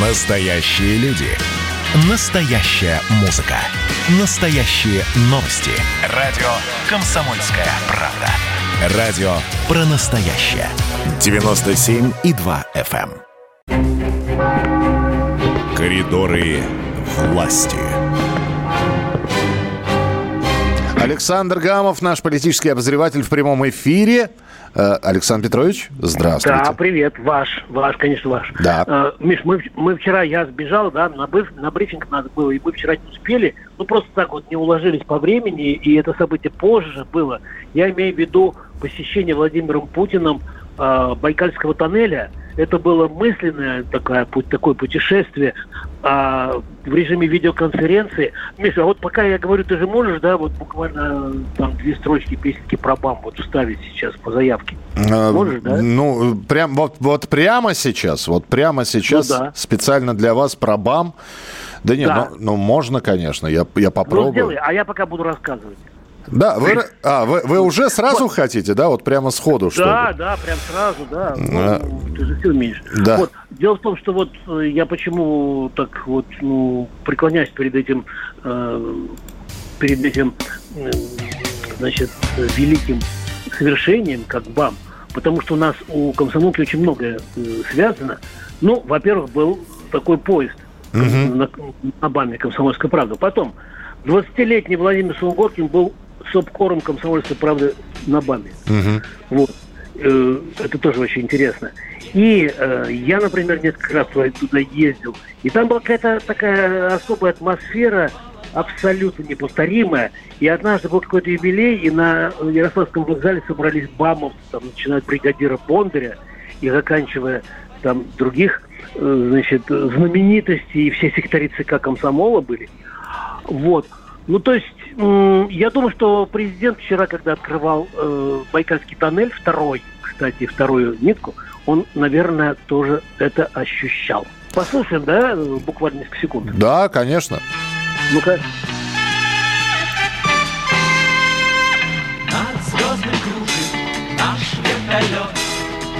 Настоящие люди. Настоящая музыка. Настоящие новости. Радио «Комсомольская правда». Радио про настоящее. 97,2 FM. эм. Коридоры власти. Александр Гамов, наш политический обозреватель в прямом эфире. Э, Александр Петрович, здравствуйте. Да, привет, ваш, ваш, конечно, ваш. Да. Э, Миш, мы, мы вчера, я сбежал, да, на, быв- на брифинг надо было, и мы вчера не успели, ну просто так вот не уложились по времени, и это событие позже было. Я имею в виду посещение Владимиром Путиным э, Байкальского тоннеля. Это было мысленное такое, такое путешествие а, в режиме видеоконференции. Миша, а вот пока я говорю, ты же можешь, да, вот буквально э, там две строчки песенки про БАМ вот вставить сейчас по заявке? Э, Можешь, да? Ну, прям, вот, вот прямо сейчас, вот прямо сейчас Ну да. специально для вас про БАМ. Да нет, Да. ну, ну, можно, конечно, я, я Ну, попробую. сделай, а я пока буду рассказывать. Да, вы, а, вы, вы уже сразу хотите, да, вот прямо сходу, что Да, ли? да, прям сразу, да. А. Ну, ты же все умеешь. Да. Вот. Дело в том, что вот э, я почему так вот ну, преклоняюсь перед этим, э, перед этим, э, значит, великим совершением, как БАМ, потому что у нас у комсомолки очень многое э, связано. Ну, во-первых, был такой поезд на, на БАМе «Комсомольская правда». Потом, 20-летний Владимир Сунгоркин был сопкором «Комсомольской правды» на БАМе. Мгм. Вот. Э, Это тоже очень интересно. И э, я, например, несколько раз туда- ездил. И там была какая-то такая особая атмосфера, абсолютно неповторимая. И однажды был какой-то юбилей, и на Ярославском вокзале собрались бамов, там, начиная от бригадира Бондаря и заканчивая там других, э, значит, знаменитостей, и все секретари ЦК комсомола были. Вот. Ну, то есть, м, я думаю, что президент вчера, когда открывал э, Байкальский тоннель, второй, кстати, вторую нитку, он, наверное, тоже это ощущал. Послушаем, да, буквально несколько секунд. Да, конечно. Ну-ка. Над звездной кружит наш вертолет,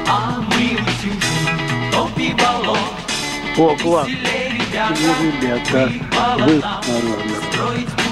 а мы утюжим топи болот. О, класс. Ну, ребята, вы строить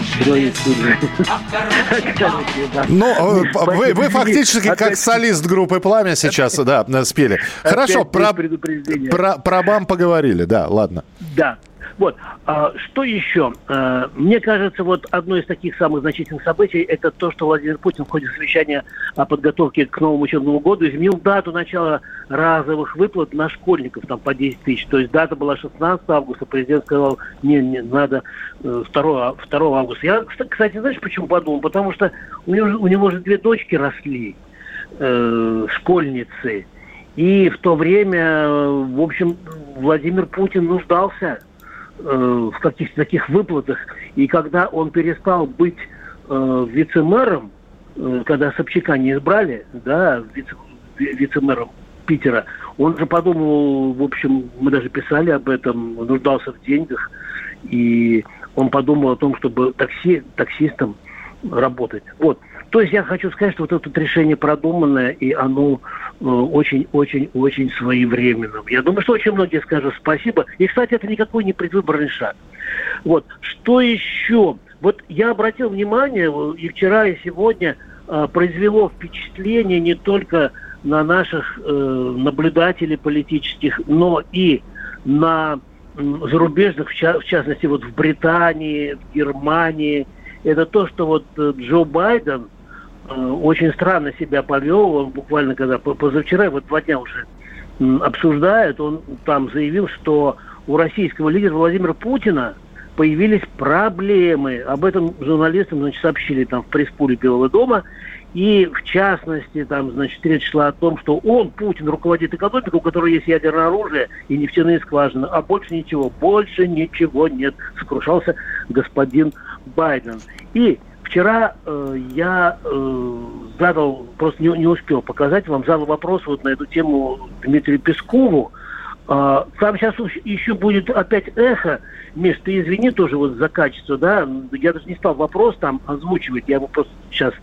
Ну, э, вы, вы фактически как солист группы «Пламя» сейчас, да, спели. Хорошо, про, про, про БАМ поговорили, да, ладно. Да. Вот. А, что еще? А, мне кажется, вот одно из таких самых значительных событий это то, что Владимир Путин в ходе совещания о подготовке к новому учебному году изменил дату начала разовых выплат на школьников там по 10 тысяч. То есть дата была 16 августа, президент сказал, не, не, надо э, 2, 2 августа. Я, кста- кстати, знаешь, почему подумал? Потому что у него, у него же две дочки росли, э, школьницы. И в то время, в общем, Владимир Путин нуждался э, в каких-то таких выплатах. И когда он перестал быть э, вице-мэром, э, когда Собчака не избрали, да, вице- ви- вице-мэром Питера, он же подумал, в общем, мы даже писали об этом, нуждался в деньгах, и он подумал о том, чтобы такси, таксистом работать. Вот. То есть я хочу сказать, что вот это решение продуманное, и оно очень-очень-очень своевременным. Я думаю, что очень многие скажут спасибо. И, кстати, это никакой не предвыборный шаг. Вот. Что еще? Вот я обратил внимание, э, и вчера, и сегодня э, произвело впечатление не только на наших э, наблюдателей политических, но и на зарубежных, в, ча- в частности, вот в Британии, в Германии. Это то, что вот э, Джо Байден э, очень странно себя повел. Он буквально когда по- позавчера, вот два дня уже м, обсуждает, он там заявил, что у российского лидера Владимира Путина появились проблемы. Об этом журналистам значит, сообщили там в пресс-пуле Белого дома. И в частности, там, значит, речь шла о том, что он, Путин, руководит экономикой, у которой есть ядерное оружие и нефтяные скважины, а больше ничего, больше ничего нет, сокрушался господин Байден. И вчера э, я э, задал, просто не, не успел показать вам, задал вопрос вот на эту тему Дмитрию Пескову, А, там сейчас еще будет опять эхо. Миш, ты извини тоже вот за качество, да? Я даже не стал вопрос там озвучивать. Я его просто сейчас...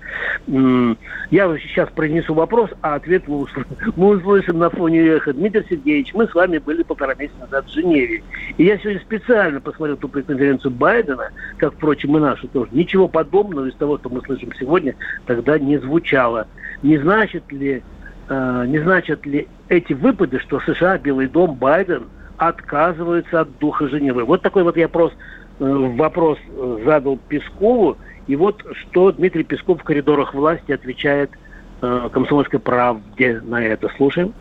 Я сейчас произнесу вопрос, а ответ мы услышим, мы услышим на фоне эха. Дмитрий Сергеевич, мы с вами были полтора месяца назад в Женеве. И я сегодня специально посмотрел ту пресс-конференцию Байдена, как, впрочем, и нашу тоже. Ничего подобного из того, что мы слышим сегодня, тогда не звучало. Не значит ли Э, не значат ли эти выпады, что США, Белый дом, Байден отказываются от духа Женевы? Вот такой вот я вопрос, э, вопрос задал Пескову. И вот что Дмитрий Песков в коридорах власти отвечает э, комсомольской правде на это. Слушаем.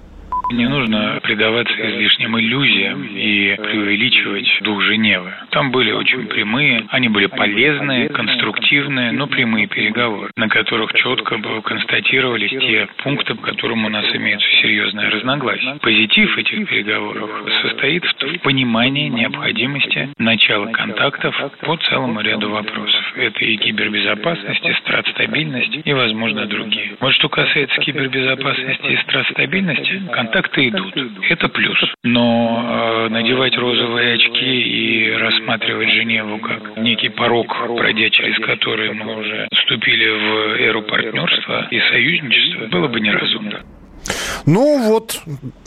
Не нужно предаваться излишним иллюзиям и преувеличивать дух Женевы. Там были очень прямые, они были полезные, конструктивные, но прямые переговоры, на которых четко констатировались те пункты, по которым у нас имеются серьезные разногласия. Позитив этих переговоров состоит в понимании необходимости начала контактов по целому ряду вопросов. Это и кибербезопасность, и стратстабильность, и, возможно, другие. Вот что касается кибербезопасности и стратстабильности, контакт контакты идут. Это плюс. Но э, надевать розовые очки и рассматривать Женеву как некий порог, пройдя через который мы уже вступили в эру партнерства и союзничества, было бы неразумно. Ну вот,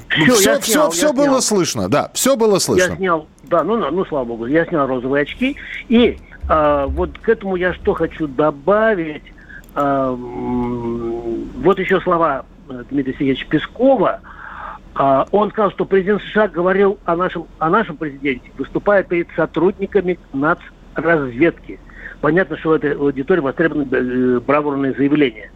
все, все, все, все было снял. слышно, да, все было слышно. Я снял, да, ну, ну, слава богу, я снял розовые очки. И э, вот к этому я что хочу добавить. Э, вот еще слова Дмитрия Сергеевича Пескова – а, он сказал, что президент США говорил о нашем, о нашем президенте, выступая перед сотрудниками нацразведки. Понятно, что в этой аудитории востребованы э, бравурные заявления.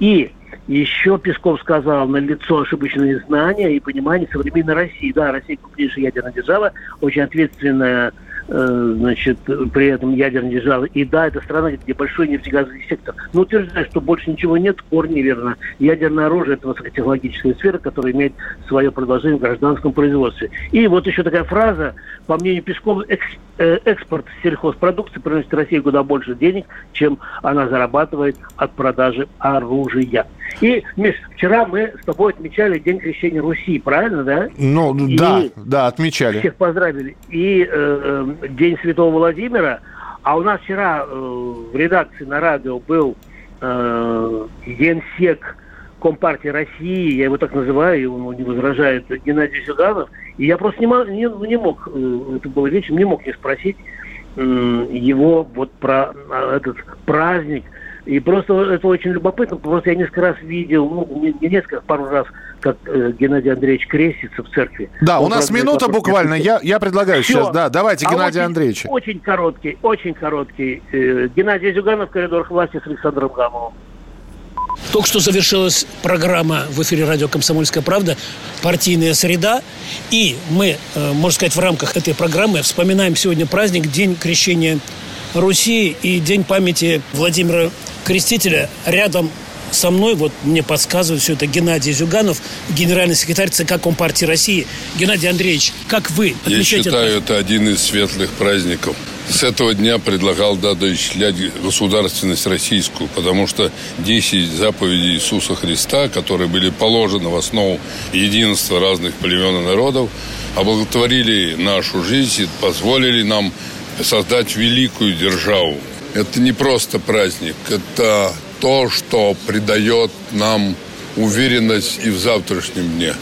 И еще Песков сказал, на лицо ошибочные знания и понимание современной России. Да, Россия крупнейшая ядерная держава, очень ответственная значит, при этом ядерной державы. И да, это страна, где большой нефтегазовый сектор. Но утверждает, что больше ничего нет, корни верно. Ядерное оружие – это высокотехнологическая сфера, которая имеет свое продолжение в гражданском производстве. И вот еще такая фраза, по мнению Пескова, э, экспорт сельхозпродукции приносит России куда больше денег, чем она зарабатывает от продажи оружия. И, Миш, вчера мы с тобой отмечали День крещения Руси, правильно, да? Ну, и да, да, отмечали. Всех поздравили. И э, День Святого Владимира. А у нас вчера э, в редакции на радио был э, генсек Компартии России, я его так называю, он не возражает, Геннадий Зюганов. И я просто не, мог, не, не мог, э, это было вечером, не мог не спросить э, его вот про э, этот праздник – и просто это очень любопытно, просто я несколько раз видел, ну, не, не несколько, пару раз, как э, Геннадий Андреевич крестится в церкви. Да, Он у нас минута буквально, я, я предлагаю Все. сейчас, да, давайте, а Геннадий очень, Андреевич. Очень короткий, очень короткий. Э, Геннадий Зюганов в коридорах власти с Александром Гамовым. Только что завершилась программа в эфире радио «Комсомольская правда» «Партийная среда». И мы, э, можно сказать, в рамках этой программы вспоминаем сегодня праздник День крещения Руси и День памяти Владимира Крестителя. Рядом со мной, вот мне подсказывает все это Геннадий Зюганов, генеральный секретарь ЦК Компартии России. Геннадий Андреевич, как вы отмечаете? Я считаю, это один из светлых праздников. С этого дня предлагал да, доисчислять государственность российскую, потому что 10 заповедей Иисуса Христа, которые были положены в основу единства разных племен и народов, облаготворили нашу жизнь и позволили нам создать великую державу. Это не просто праздник, это то, что придает нам уверенность и в завтрашнем дне.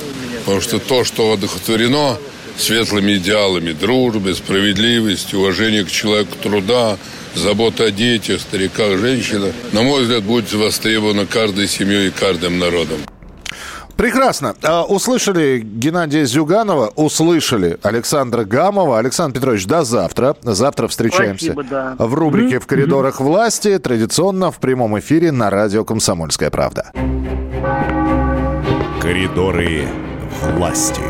Потому что то, что одухотворено светлыми идеалами дружбы, справедливости, уважения к человеку труда, забота о детях, стариках, женщинах, на мой взгляд, будет востребована каждой семьей и каждым народом. Прекрасно. А, услышали Геннадия Зюганова, услышали Александра Гамова. Александр Петрович, до завтра. Завтра встречаемся Спасибо, да. в рубрике «В коридорах власти». Традиционно в прямом эфире на радио «Комсомольская правда». Коридоры власти.